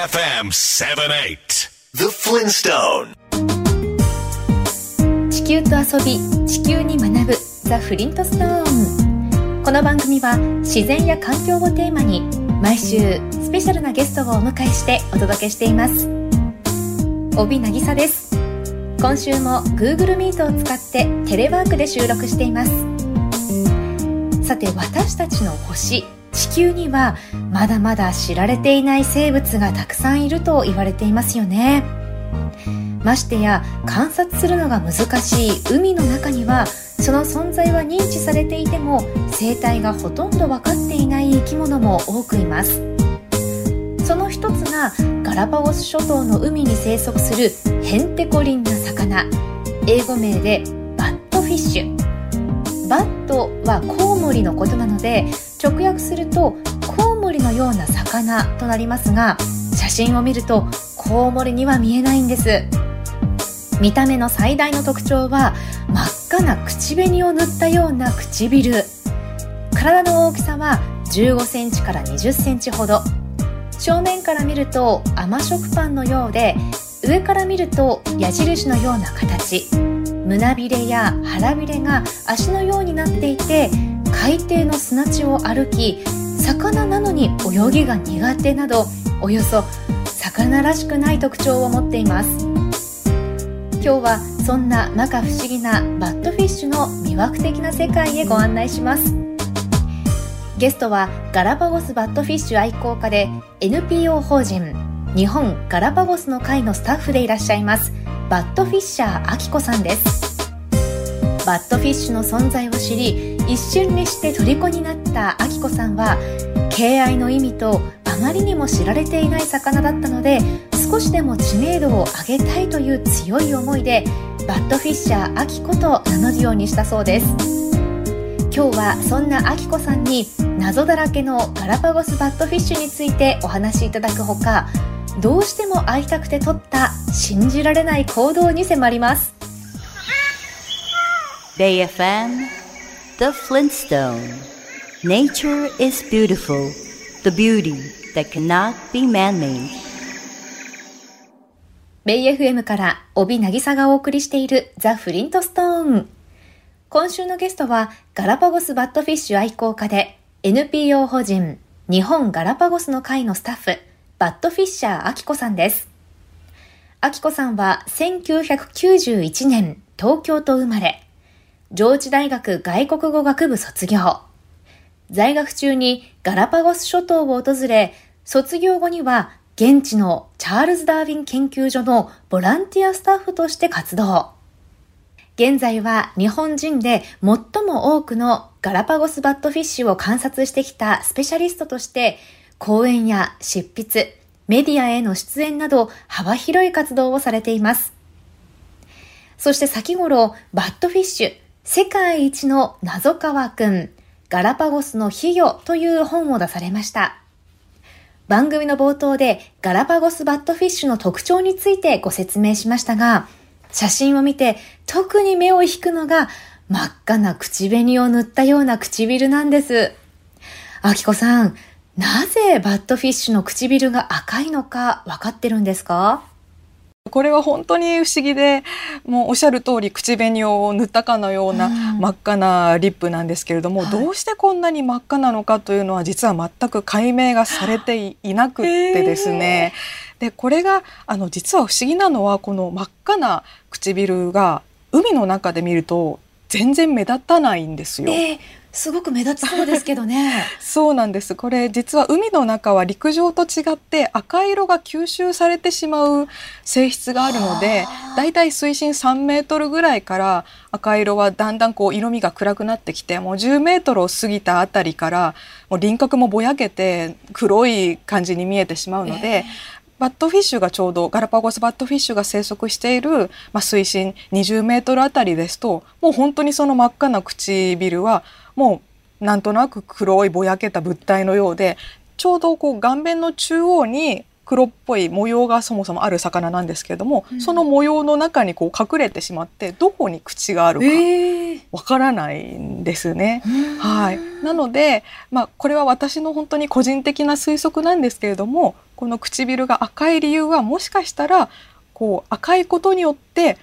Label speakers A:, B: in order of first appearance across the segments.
A: AFM 78 The Flintstone
B: 地球と遊び地球に学ぶザ・フリントストーンこの番組は自然や環境をテーマに毎週スペシャルなゲストをお迎えしてお届けしています。帯渚です。今週も Google Meet を使ってテレワークで収録しています。さて私たちの星地球にはまだまだ知られていない生物がたくさんいると言われていますよね。ましてや観察するのが難しい海の中にはその存在は認知されていても生態がほとんど分かっていない生き物も多くいます。その一つがガラパゴス諸島の海に生息するヘンテコリンな魚。英語名でバットフィッシュ。バットはコウモリのことなので直訳するとコウモリのような魚となりますが写真を見るとコウモリには見えないんです。見た目の最大の特徴は真っ赤な口紅を塗ったような唇。体の大きさは15センチから20センチほど。正面から見ると甘食パンのようで上から見ると矢印のような形。胸びれや腹びれが足のようになっていて海底の砂地を歩き魚なのに泳ぎが苦手などおよそ魚らしくない特徴を持っています。今日はそんな摩訶不思議なバットフィッシュの魅惑的な世界へご案内します。ゲストはガラパゴスバットフィッシュ愛好家で NPO 法人日本ガラパゴスの会のスタッフでいらっしゃいますバットフィッシャーあきこさんです。バットフィッシュの存在を知り一瞬にして虜になったあきこさんは敬愛の意味とあまりにも知られていない魚だったので少しでも知名度を上げたいという強い思いでバットフィッシャーあきこと名乗るようにしたそうです。今日はそんなあきこさんに謎だらけのガラパゴスバットフィッシュについてお話しいただくほかどうしても会いたくて取った信じられない行動に迫ります。
C: Bay FM The Flintstone. Nature is beautiful The beauty that cannot be man-made.
B: ベイ FM から帯渚がお送りしているザ・フリントストーン今週のゲストはガラパゴスバットフィッシュ愛好家で NPO 法人日本ガラパゴスの会のスタッフバットフィッシャーあきこさんですあきこさんは1991年東京と生まれ。上智大学外国語学部卒業在学中にガラパゴス諸島を訪れ卒業後には現地のチャールズ・ダーウィン研究所のボランティアスタッフとして活動。現在は日本人で最も多くのガラパゴスバットフィッシュを観察してきたスペシャリストとして講演や執筆、メディアへの出演など幅広い活動をされています。そして先頃、バットフィッシュ、世界一の謎川くん、ガラパゴスの肥魚という本を出されました。番組の冒頭でガラパゴスバットフィッシュの特徴についてご説明しましたが、写真を見て特に目を引くのが真っ赤な口紅を塗ったような唇なんです。あきこさん、なぜバットフィッシュの唇が赤いのか分かってるんですか？
D: これは本当に不思議でもうおっしゃる通り口紅を塗ったかのような真っ赤なリップなんですけれども、うん、どうしてこんなに真っ赤なのかというのは実は全く解明がされていなくってですね、でこれがあの実は不思議なのはこの真っ赤な唇が海の中で見ると全然目立たないんですよ。
B: えーすごく目立ちそうですけどね。
D: そうなんです。これ実は海の中は陸上と違って赤色が吸収されてしまう性質があるのでだいたい水深3メートルぐらいから赤色はだんだんこう色味が暗くなってきてもう10メートルを過ぎたあたりからもう輪郭もぼやけて黒い感じに見えてしまうので、えーバットフィッシュがちょうどガラパゴスバットフィッシュが生息している、まあ、水深20メートルあたりですともう本当にその真っ赤な唇はもうなんとなく黒いぼやけた物体のようでちょうどこう顔面の中央に黒っぽい模様がそもそもある魚なんですけれども、
B: うん。
D: その模様の中にこう隠れてしまってどこに口があるか
B: ええ
D: わからないんですね。はい、なので、まあ、これは私の本当に個人的な推測なんですけれどもこの唇が赤い理由はもしかしたらこう赤いことによって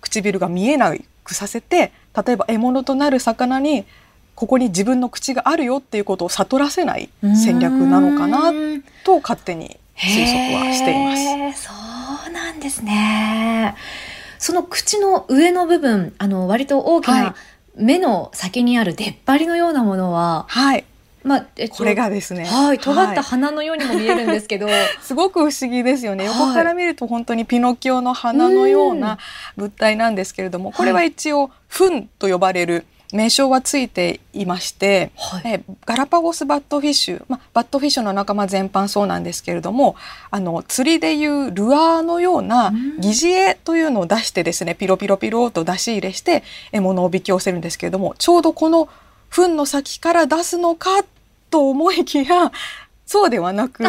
D: 唇が見えなくさせて例えば獲物となる魚にここに自分の口があるよっていうことを悟らせない戦略なのかな
B: うん
D: と勝手に推測はしています。
B: そうなんですね。その口の上の部分、あの割と大き
D: はい
B: な目の先にある出っ張りのようなものは、
D: はい、
B: まあ、えっと
D: これがですね。
B: はい、尖った
D: はい
B: 鼻のようにも見えるんですけど、
D: すごく不思議ですよね。
B: はい
D: 横から見ると本当にピノキオの花のような物体なんですけれども、これは一応フンと呼ばれる名称はついていまして、
B: はい。
D: えガラパゴスバットフィッシュ、まあ、バットフィッシュの仲間全般そうなんですけれどもあの釣りでいうルアーのような
B: うん。
D: 疑似餌というのを出してですねピロピロピロと出し入れして獲物をおびき寄せるんですけれどもちょうどこの糞の先から出すのかと思いきやそうではなく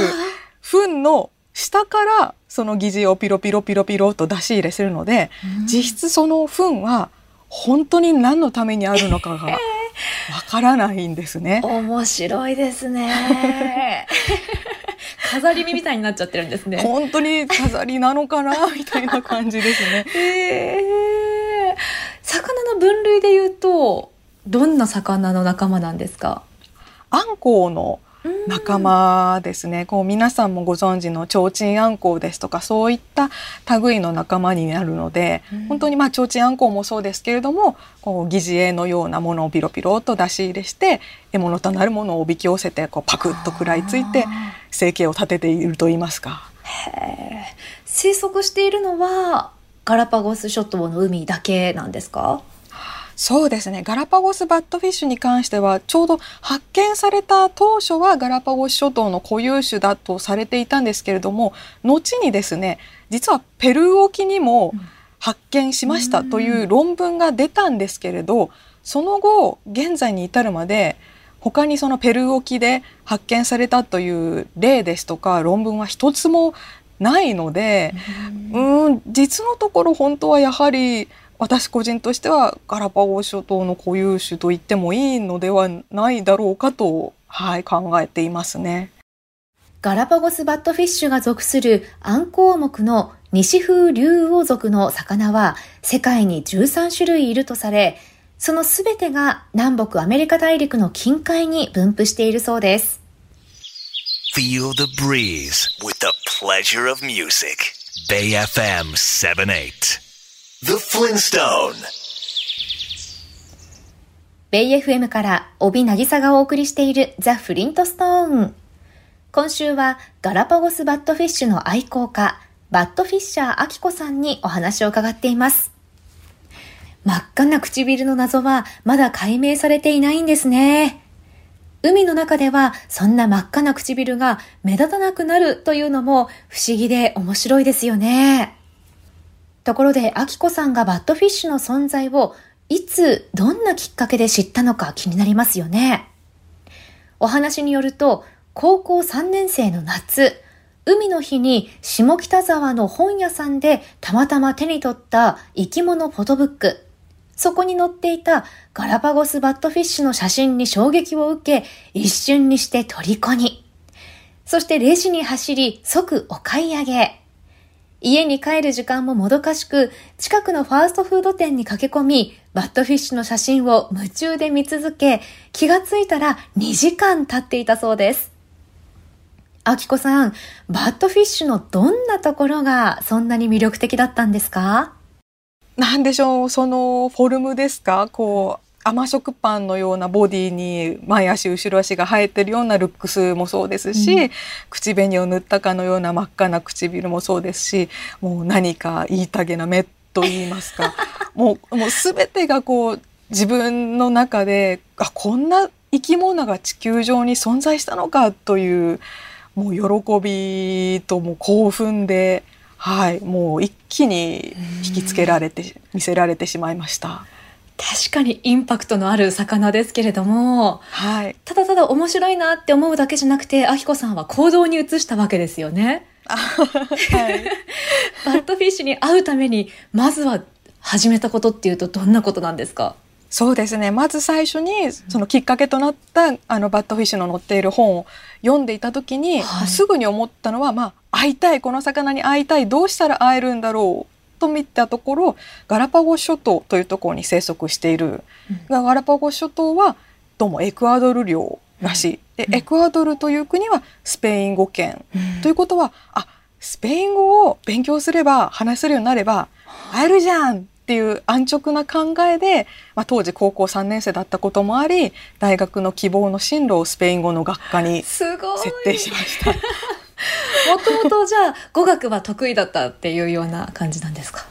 D: 糞の下からその疑似餌をピロピロピロピロと出し入れするので実質その糞は本当に何のためにあるのかが わからないんですね。
B: 面白いですね。飾り身みたいになっちゃってるんですね。
D: 本当に飾りなのかなみたいな感じですね。
B: へー魚の分類で言うと、どんな魚の仲間なんですか？
D: アンコウの仲間ですね。こう皆さんもご存知のチョウチンアンコウですとかそういった類の仲間になるので、
B: うん。
D: 本当にまあチョウチンアンコウもそうですけれども、こう疑似餌のようなものをピロピロと出し入れして獲物となるものをおびき寄せてこうパクッと食らいついて
B: あ
D: 生計を立てていると言いますか。
B: 生息しているのはガラパゴス諸島の海だけなんですか？
D: そうですね。ガラパゴスバットフィッシュに関してはちょうど発見された当初はガラパゴス諸島の固有種だとされていたんですけれども後にですね実はペルー沖にも
B: うん。
D: 発見しましたという論文が出たんですけれどその後現在に至るまで他にそのペルー沖で発見されたという例ですとか論文は一つもないので、うん、実のところ本当はやはり私個人としてはガラパゴス諸島の固有種と言ってもいいのではないだろうかと、はい、考えていますね。
B: ガラパゴスバットフィッシュが属するアンコウ目の西風竜王族の魚は世界に13種類いるとされ、そのすべてが南北アメリカ大陸の近海に分布しているそうです。
A: Feel the breeze with the pleasure of music. Bay FM 78. The Flintstone.
B: ベイ FM から帯渚がお送りしているザ・フリントストーン。今週はガラパゴスバットフィッシュの愛好家、バットフィッシャーアキコさんにお話を伺っています。真っ赤な唇の謎はまだ解明されていないんですね。海の中ではそんな真っ赤な唇が目立たなくなるというのも不思議で面白いですよね。ところで、アキコさんがバットフィッシュの存在をいつ、どんなきっかけで知ったのか気になりますよね。お話によると、高校3年生の夏、海の日に下北沢の本屋さんでたまたま手に取った生き物フォトブック。そこに載っていたガラパゴスバットフィッシュの写真に衝撃を受け、一瞬にして虜に。そしてレジに走り即お買い上げ。家に帰る時間ももどかしく、近くのファーストフード店に駆け込み、バットフィッシュの写真を夢中で見続け、気がついたら2時間経っていたそうです。あきこさん、バットフィッシュのどんなところがそんなに魅力的だったんですか？
D: なんでしょうそのフォルムですか？こう甘食パンのようなボディに前足後ろ足が生えてるようなルックスもそうですし、
B: うん
D: 口紅を塗ったかのような真っ赤な唇もそうですしもう何か言いたげな目と言いますか もうもう全てがこう自分の中であこんな生き物が地球上に存在したのかというもう喜びともう興奮で。はい、もう一気に引きつけられて見せられてしまいました。
B: 確かにインパクトのある魚ですけれども、
D: はい、
B: ただただ面白いなって思うだけじゃなくて、あきこさんは行動に移したわけですよね。
D: はい、
B: バットフィッシュに会うためにまずは始めたことっていうとどんなことなんですか？
D: そうですね。まず最初にそのきっかけとなったあのバットフィッシュの載っている本を読んでいた時に、はい、すぐに思ったのは、まあ、会いたいこの魚に会いたいどうしたら会えるんだろうと見たところガラパゴス諸島というところに生息している、うん、ガラパゴス諸島はどうもエクアドル領らしい、うん、でエクアドルという国はスペイン語圏、うん、ということはあスペイン語を勉強すれば話せるようになれば会えるじゃんっていう安直な考えで、まあ、当時高校3年生だったこともあり大学の希望の進路をスペイン語の学科に設定しました。
B: もともとじゃあ語学は得意だったっていうような感じなんですか？い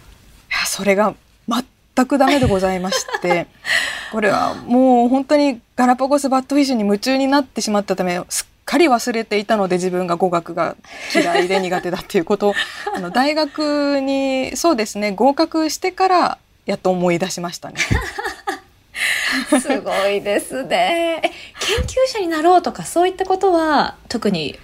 D: やそれが全くダメでございまして これはもう本当にガラパゴスバットフィッシュに夢中になってしまったためすっかり忘れていたので自分が語学が嫌いで苦手だっていうことを あの大学にそうですね合格してからやっと思い出しましたね。
B: すごいですね。研究者になろうとかそういったことは特に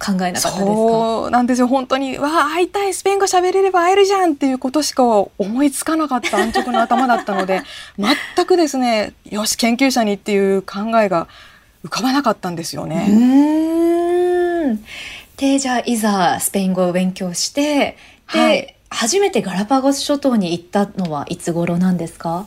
B: 考えなかったですか？
D: そうなんですよ。本当にわあ会いたいスペイン語喋れれば会えるじゃんっていうことしか思いつかなかった。安直な頭だったので 全くですねよし研究者にっていう考えが浮かばなかったんですよね。
B: うん。でじゃあいざスペイン語を勉強してで、はい、初めてガラパゴス諸島に行ったのはいつ頃なんですか？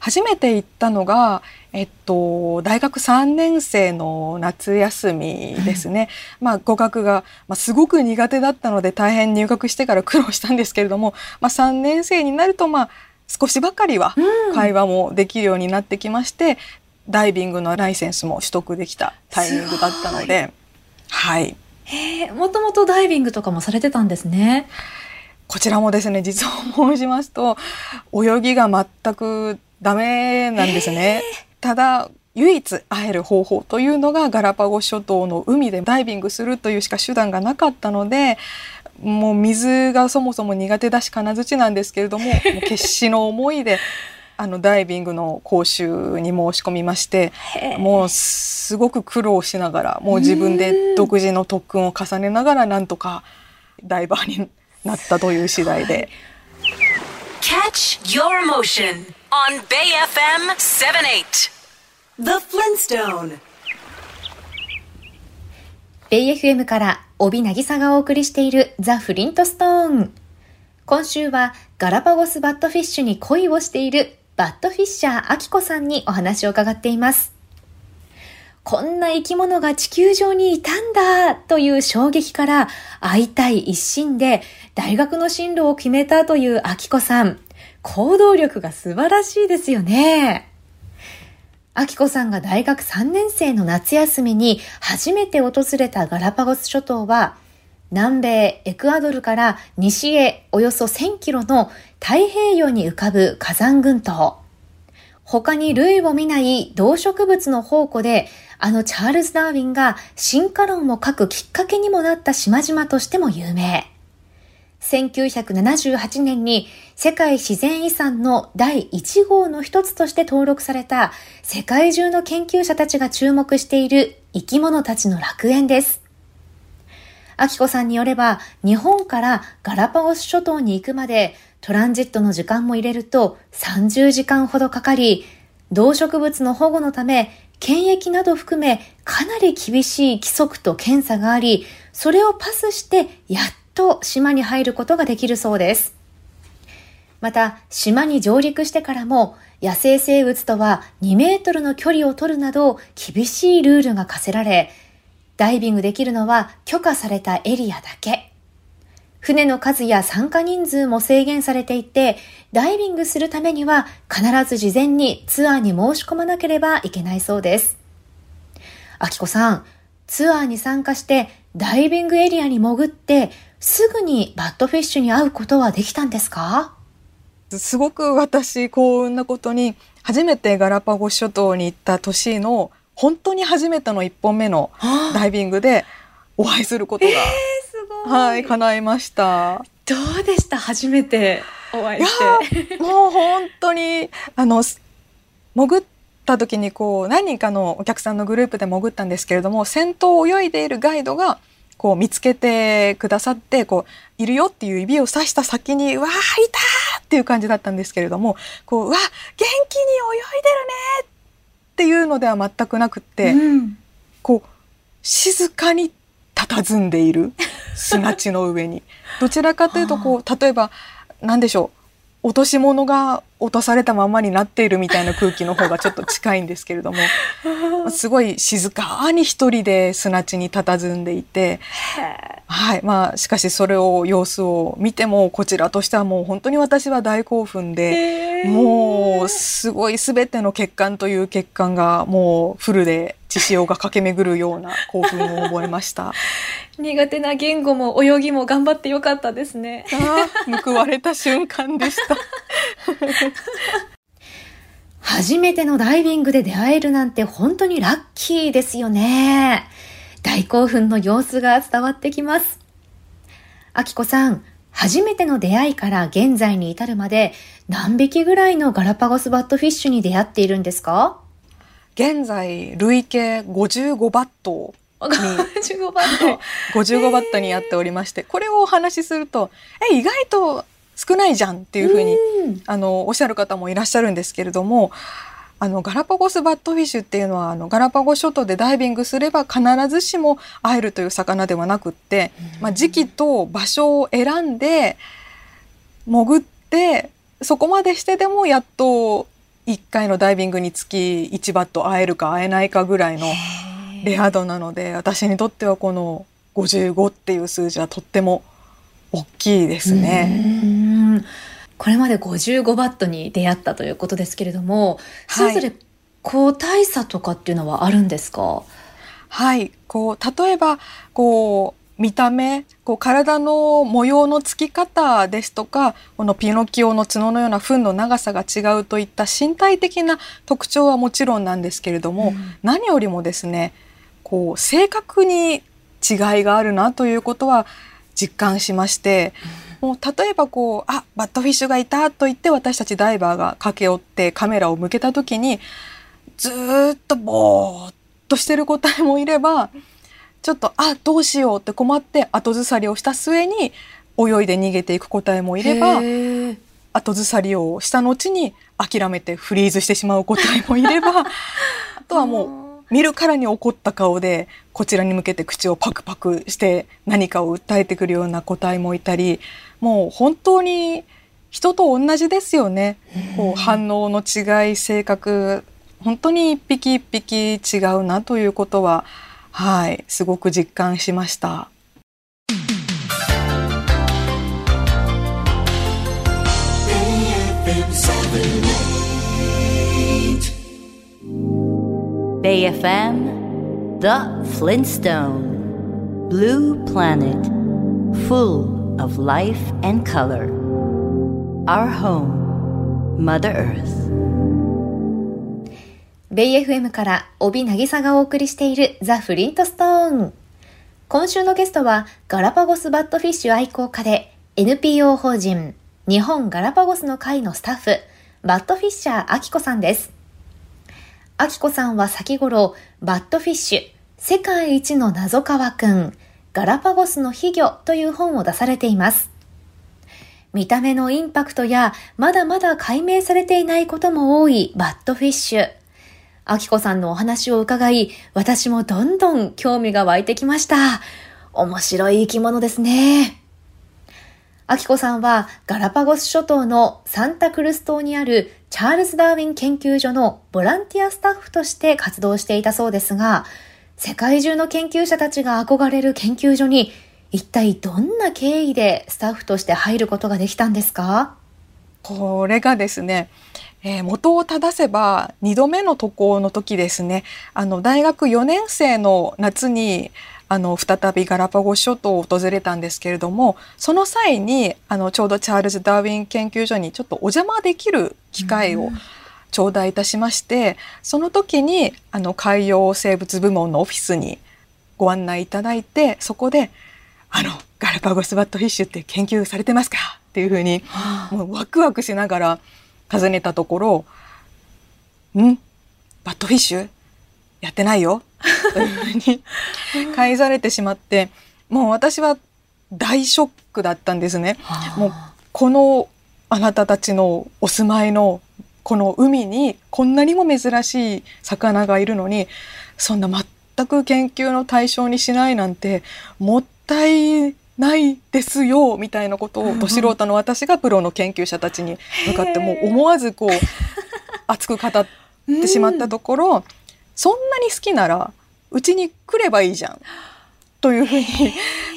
D: 初めて行ったのが、えっと、大学3年生の夏休みですね。まあ、語学が、まあ、すごく苦手だったので大変入学してから苦労したんですけれども、まあ、3年生になると、まあ、少しばかりは会話もできるようになってきまして、ダイビングのライセンスも取得できたタイミングだったので、はい。
B: へもともとダイビングとかもされてたんですね。
D: こちらもですね、実を申しますと、泳ぎが全くダメなんですね。ただ、唯一会える方法というのがガラパゴス諸島の海でダイビングするというしか手段がなかったので、もう水がそもそも苦手だし金槌なんですけれども、もう決死の思いであのダイビングの講習に申し込みましてもうすごく苦労しながらもう自分で独自の特訓を重ねながらなんとかダイバーになったという次第で。Catch your motion on Bay FM 78
B: The Flintstone ベイ FM から帯渚がお送りしているザ・フリントストーン今週はガラパゴスバットフィッシュに恋をしているバッドフィッシャーアキコさんにお話を伺っています。こんな生き物が地球上にいたんだという衝撃から会いたい一心で大学の進路を決めたというアキコさん。行動力が素晴らしいですよね。アキコさんが大学3年生の夏休みに初めて訪れたガラパゴス諸島は南米エクアドルから西へおよそ1000キロの太平洋に浮かぶ火山群島。他に類を見ない動植物の宝庫で、あのチャールズ・ダーウィンが進化論を書くきっかけにもなった島々としても有名。1978年に世界自然遺産の第1号の一つとして登録された世界中の研究者たちが注目している生き物たちの楽園です。アキコさんによれば、日本からガラパゴス諸島に行くまでトランジットの時間も入れると30時間ほどかかり、動植物の保護のため、検疫など含めかなり厳しい規則と検査があり、それをパスしてやっと島に入ることができるそうです。また、島に上陸してからも野生生物とは2メートルの距離を取るなど厳しいルールが課せられ、ダイビングできるのは許可されたエリアだけ。船の数や参加人数も制限されていて、ダイビングするためには必ず事前にツアーに申し込まなければいけないそうです。あきこさん、ツアーに参加してダイビングエリアに潜ってすぐにバッドフィッシュに会うことはできたんですか？
D: すごく私幸運なことに初めてガラパゴス諸島に行った年の本当に初めての1本目のダイビングでお会いすることが、えー、はい、叶いました。
B: どうでした？初めてお会いし
D: て。もう本当に、あの、潜った時にこう、何人かのお客さんのグループで潜ったんですけれども、先頭を泳いでいるガイドが、こう見つけてくださってこういるよっていう指をさした先に「わあいた!」っていう感じだったんですけれどもこう「わ元気に泳いでるね!」っていうのでは全くなくって、うん、こう静かに佇んでいる 砂地の上にどちらかというとこう例えば何でしょう落とし物が落とされたままになっているみたいな空気の方がちょっと近いんですけれども すごい静かに一人で砂地に佇んでいて、はいまあ、しかしそれを様子を見てもこちらとしてはもう本当に私は大興奮でもうすごい全ての血管という血管がもうフルで血潮が駆け巡るような興奮を覚えました。
B: 苦手な言語も泳ぎも頑張ってよかったですね。
D: 報われた瞬間でした。
B: 初めてのダイビングで出会えるなんて本当にラッキーですよね。大興奮の様子が伝わってきます。あきこさん、初めての出会いから現在に至るまで何匹ぐらいのガラパゴスバットフィッシュに出会っているんですか？
D: 現在、累計55バットに
B: 55バット
D: 55バットに会っておりまして、これをお話しすると、え、意外と少ないじゃんっていうふうに、あの、おっしゃる方もいらっしゃるんですけれども、あの、ガラパゴスバットフィッシュっていうのは、あの、ガラパゴス諸島でダイビングすれば必ずしも会えるという魚ではなくって、まあ、時期と場所を選んで、潜って、そこまでしてでもやっと1回のダイビングにつき1バット会えるか会えないかぐらいのレア度なので、私にとってはこの55っていう数字はとっても大きいですね。
B: これまで55バットに出会ったということですけれども、それぞれ個体差とかっていうのはあるんですか？
D: はい、こう例えばこう見た目こう体の模様のつき方ですとかこのピノキオの角のような糞の長さが違うといった身体的な特徴はもちろんなんですけれども、うん、何よりもですねこう正確に違いがあるなということは実感しまして、もう例えばこうあバットフィッシュがいたと言って私たちダイバーが駆け寄ってカメラを向けた時にずっとぼーっとしてる個体もいればちょっとあどうしようって困って後ずさりをした末に泳いで逃げていく個体もいれば後ずさりをした後に諦めてフリーズしてしまう個体もいれば あとはもう見るからに怒った顔でこちらに向けて口をパクパクして何かを訴えてくるような個体もいたりもう本当に人と同じですよね。こう反応の違い性格本当に一匹一匹違うなということははいすごく実感しました。
C: FM, The Flintstone, Blue Planet, full of life and color. Our home, Mother Earth.
B: ベイ FM から帯渚がお送りしているザ・フリントストーン。今週のゲストはガラパゴスバットフィッシュ愛好家で NPO 法人日本ガラパゴスの会のスタッフバットフィッシャーアキコさんです。アキコさんは先頃、バットフィッシュ、世界一のなぞカワくん、ガラパゴスの秘魚という本を出されています。見た目のインパクトや、まだまだ解明されていないことも多いバットフィッシュ。アキコさんのお話を伺い、私もどんどん興味が湧いてきました。面白い生き物ですね。アキコさんはガラパゴス諸島のサンタクルス島にあるチャールズ・ダーウィン研究所のボランティアスタッフとして活動していたそうですが、世界中の研究者たちが憧れる研究所に一体どんな経緯でスタッフとして入ることができたんですか？
D: これがですね、えー、元を正せば2度目の渡航の時ですね。あの大学4年生の夏にあの再びガラパゴス諸島を訪れたんですけれどもその際にあのちょうどチャールズ・ダーウィン研究所にちょっとお邪魔できる機会を頂戴いたしまして、うん、その時にあの海洋生物部門のオフィスにご案内いただいてそこで「あのガラパゴスバットフィッシュって研究されてますか?」っていうふうに、もうワクワクしながら尋ねたところ「ん？バットフィッシュ？やってないよというふうに返されてしまってもう私は大ショックだったんですね。もうこのあなたたちのお住まいのこの海にこんなにも珍しい魚がいるのにそんな全く研究の対象にしないなんてもったいないですよみたいなことをど素人の私がプロの研究者たちに向かってもう思わずこう熱く語ってしまったところ、そんなに好きならうちに来ればいいじゃん。というふうに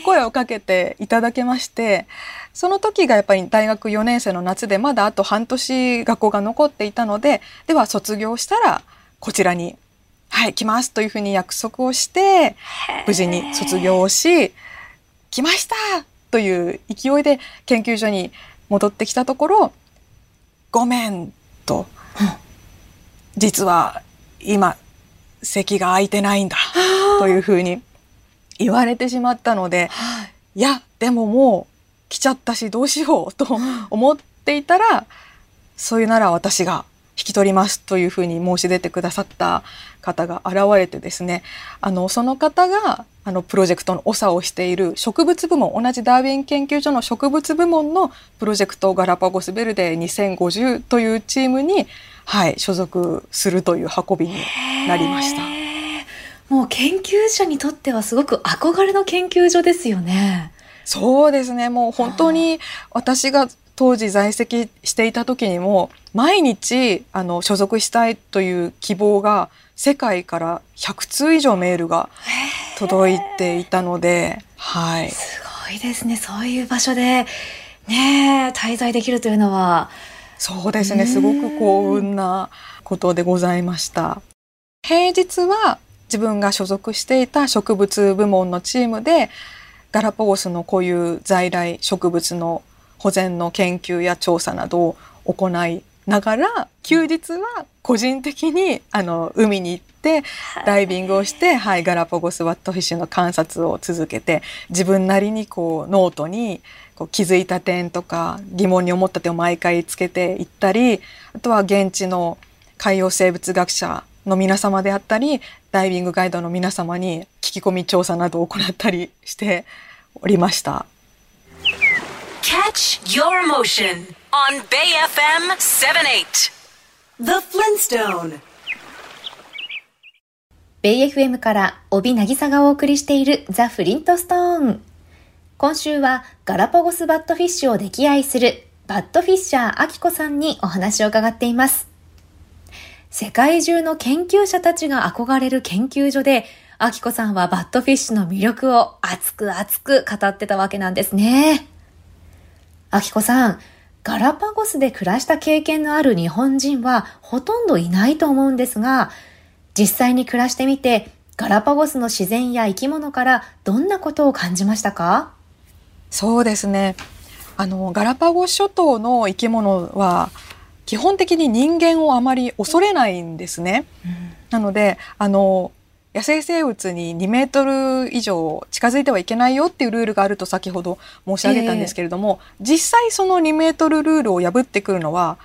D: 声をかけていただけましてその時がやっぱり大学4年生の夏でまだあと半年学校が残っていたのででは卒業したらこちらにはい来ますというふうに約束をして無事に卒業をし来ましたという勢いで研究所に戻ってきたところごめんと、実は今席が空いてないんだというふうに言われてしまったので、い。やでももう来ちゃったしどうしようと思っていたら、そういうなら私が引き取りますというふうに申し出てくださった方が現れてですねあのその方があのプロジェクトの長をしている植物部門同じダーウィン研究所の植物部門のプロジェクトガラパゴスベルデ2050というチームに、はい、所属するという運びになりました。
B: もう研究者にとってはすごく憧れの研究所ですよね。
D: そうですね。もう本当に私が当時在籍していた時にも毎日あの所属したいという希望が世界から100通以上メールが届いていたので、はい。
B: すごいですね。そういう場所でね滞在できるというのは。
D: そうですね。すごく幸運なことでございました。平日は自分が所属していた植物部門のチームでガラパゴスのこういう在来植物の保全の研究や調査などを行いながら休日は個人的にあの海に行ってダイビングをして、はい、ガラパゴスバットフィッシュの観察を続けて自分なりにこうノートにこう気づいた点とか疑問に思った点を毎回つけていったりあとは現地の海洋生物学者の皆様であったりダイビングガイドの皆様に聞き込み調査などを行ったりしておりました。Catch your emotion on Bay FM 78
B: The Flintstone. ベイ FM から帯渚がお送りしているザ・フリントストーン今週はガラパゴスバットフィッシュを溺愛するバットフィッシャーアキコさんにお話を伺っています世界中の研究者たちが憧れる研究所でアキコさんはバットフィッシュの魅力を熱く熱く語ってたわけなんですね。あきこさん、ガラパゴスで暮らした経験のある日本人はほとんどいないと思うんですが、実際に暮らしてみて、ガラパゴスの自然や生き物からどんなことを感じましたか？
D: そうですね。あの、ガラパゴス諸島の生き物は、基本的に人間をあまり恐れないんですね。うん、なので、あの、野生生物に2メートル以上近づいてはいけないよっていうルールがあると先ほど申し上げたんですけれども、えー、実際その2メートルルールを破ってくるのは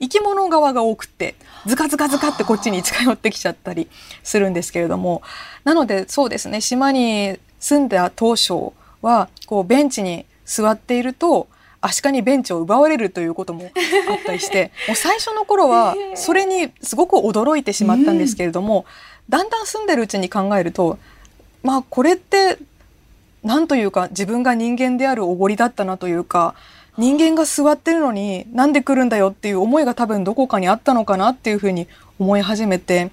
D: 生き物側が多くてズカズカズカってこっちに近寄ってきちゃったりするんですけれどもなのでそうですね島に住んだ当初はこうベンチに座っているとアシカにベンチを奪われるということもあったりして もう最初の頃はそれにすごく驚いてしまったんですけれども、うん。だんだん住んでるうちに考えるとまあこれって何というか自分が人間であるおごりだったなというか人間が座ってるのになんで来るんだよっていう思いが多分どこかにあったのかなっていうふうに思い始めて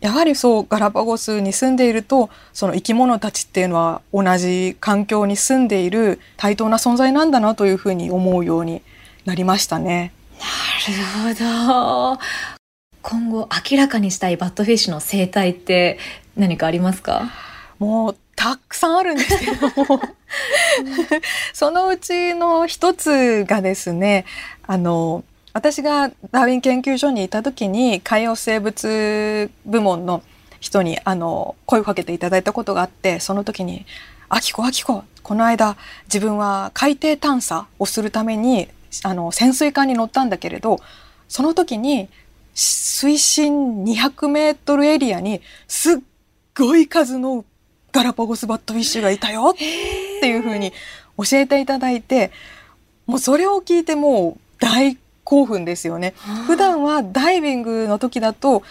D: やはりそうガラパゴスに住んでいるとその生き物たちっていうのは同じ環境に住んでいる対等な存在なんだなというふうに思うようになりましたね。
B: なるほど。今後明らかにしたいバットフィッシュの生態って何かありますか？
D: もうたくさんあるんですけども そのうちの一つがですねあの私がダーウィン研究所にいた時に海洋生物部門の人にあの声をかけていただいたことがあってその時に「あきこあきここの間自分は海底探査をするためにあの潜水艦に乗ったんだけれどその時に水深200メートルエリアにすっごい数のガラパゴスバットフィッシュがいたよっていうふうに教えていただいてもうそれを聞いてもう大興奮ですよね。普段はダイビングの時だと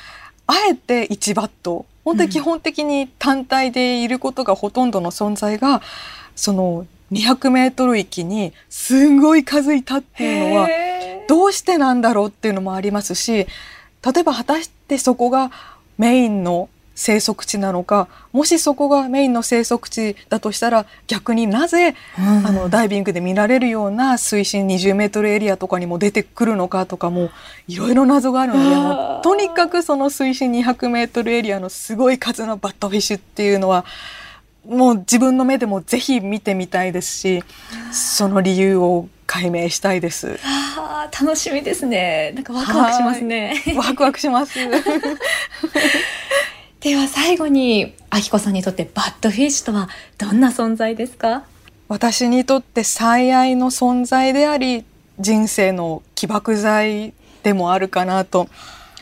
D: あえて1バット本当に基本的に単体でいることがほとんどの存在が、その200メートル域にすごい数いたっていうのはどうしてなんだろうっていうのもありますし例えば果たしてそこがメインの生息地なのかもしそこがメインの生息地だとしたら逆になぜ、うん、あのダイビングで見られるような水深20メートルエリアとかにも出てくるのかとかもいろいろ謎があるのでもとにかくその水深200メートルエリアのすごい数のバットフィッシュっていうのはもう自分の目でもぜひ見てみたいですしその理由を解明したいです。
B: あ楽しみですね。なんかワクワクしますね。
D: ワクワクします。
B: では最後に、あきこさんにとってバッドフィッシュとはどんな存在ですか？
D: 私にとって最愛の存在であり、人生の起爆剤でもあるかなと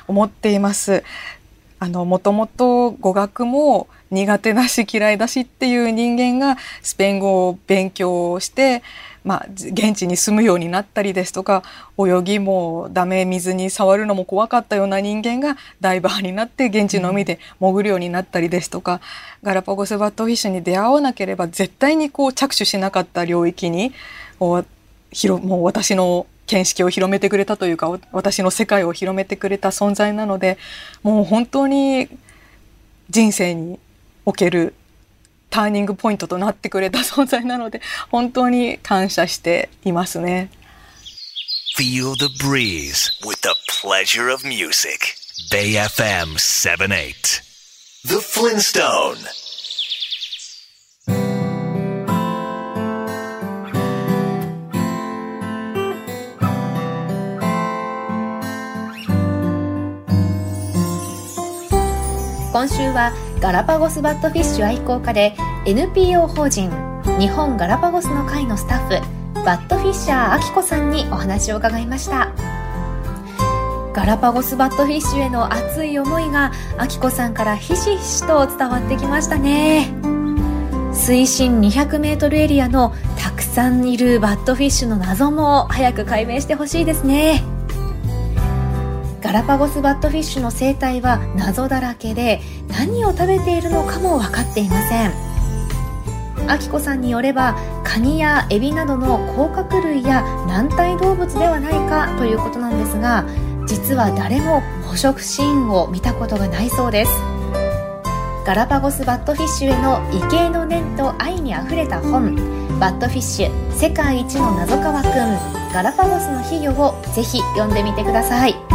D: 思っています。あの、もともと語学も苦手だし嫌いだしっていう人間がスペイン語を勉強して、まあ、現地に住むようになったりですとか泳ぎもダメ水に触るのも怖かったような人間がダイバーになって現地の海で潜るようになったりですとか、ガラパゴスバットフィッシュに出会わなければ絶対にこう着手しなかった領域にもう私の見識を広めてくれたというか私の世界を広めてくれた存在なのでもう本当に人生におけるターニングポイントとなってくれた存在なので本当に感謝していますね。
A: Feel the breeze with the pleasure of music. Bay FM 78. The Flintstone.
B: 今週はガラパゴスバットフィッシュ愛好家で NPO 法人日本ガラパゴスの会のスタッフバットフィッシャーあきこさんにお話を伺いました。ガラパゴスバットフィッシュへの熱い思いがあきこさんからひしひしと伝わってきましたね。水深 200m エリアのたくさんいるバットフィッシュの謎も早く解明してほしいですね。ガラパゴスバットフィッシュの生態は謎だらけで何を食べているのかも分かっていません。あきこさんによればカニやエビなどの甲殻類や軟体動物ではないかということなんですが実は誰も捕食シーンを見たことがないそうです。ガラパゴスバットフィッシュへの畏敬の念と愛にあふれた本「バットフィッシュ世界一の謎川くんガラパゴスの秘魚」をぜひ読んでみてください。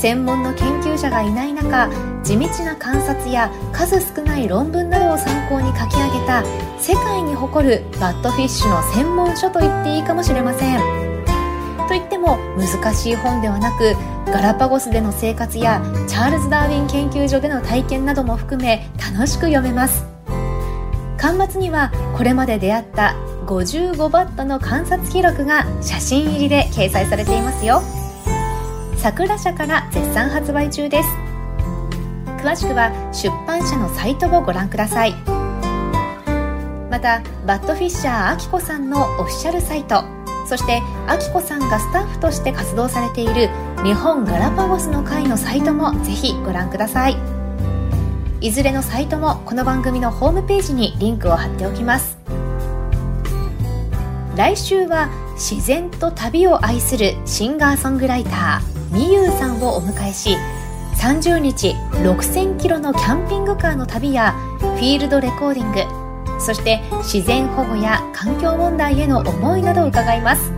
B: 専門の研究者がいない中地道な観察や数少ない論文などを参考に書き上げた世界に誇るバッドフィッシュの専門書と言っていいかもしれません。といっても難しい本ではなくガラパゴスでの生活やチャールズ・ダーウィン研究所での体験なども含め楽しく読めます。巻末にはこれまで出会った55バットの観察記録が写真入りで掲載されていますよ。桜社から絶賛発売中です。詳しくは出版社のサイトをご覧ください。またバッドフィッシャーあきこさんのオフィシャルサイトそしてあきこさんがスタッフとして活動されている日本ガラパゴスの会のサイトもぜひご覧ください。いずれのサイトもこの番組のホームページにリンクを貼っておきます。来週は自然と旅を愛するシンガーソングライター。みゆうさんをお迎えし30日6000キロのキャンピングカーの旅やフィールドレコーディングそして自然保護や環境問題への思いなどを伺います。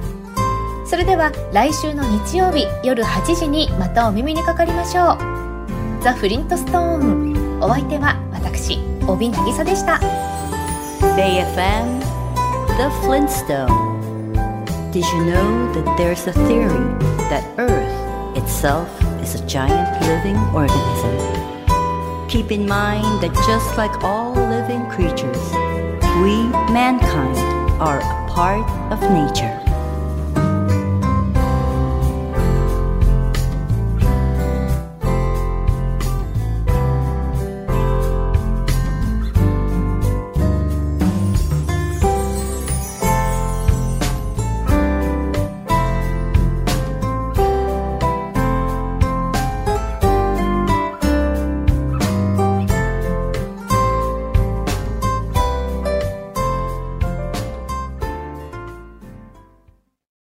B: それでは来週の日曜日夜8時にまたお耳にかかりましょう。ザ・フリントストーン。お相手は私帯渚でした。
C: BayFM The Flintstone Did you know that there's a theory that Earth itself is a giant living organism. Keep in mind that just like all living creatures, we, mankind, are a part of nature.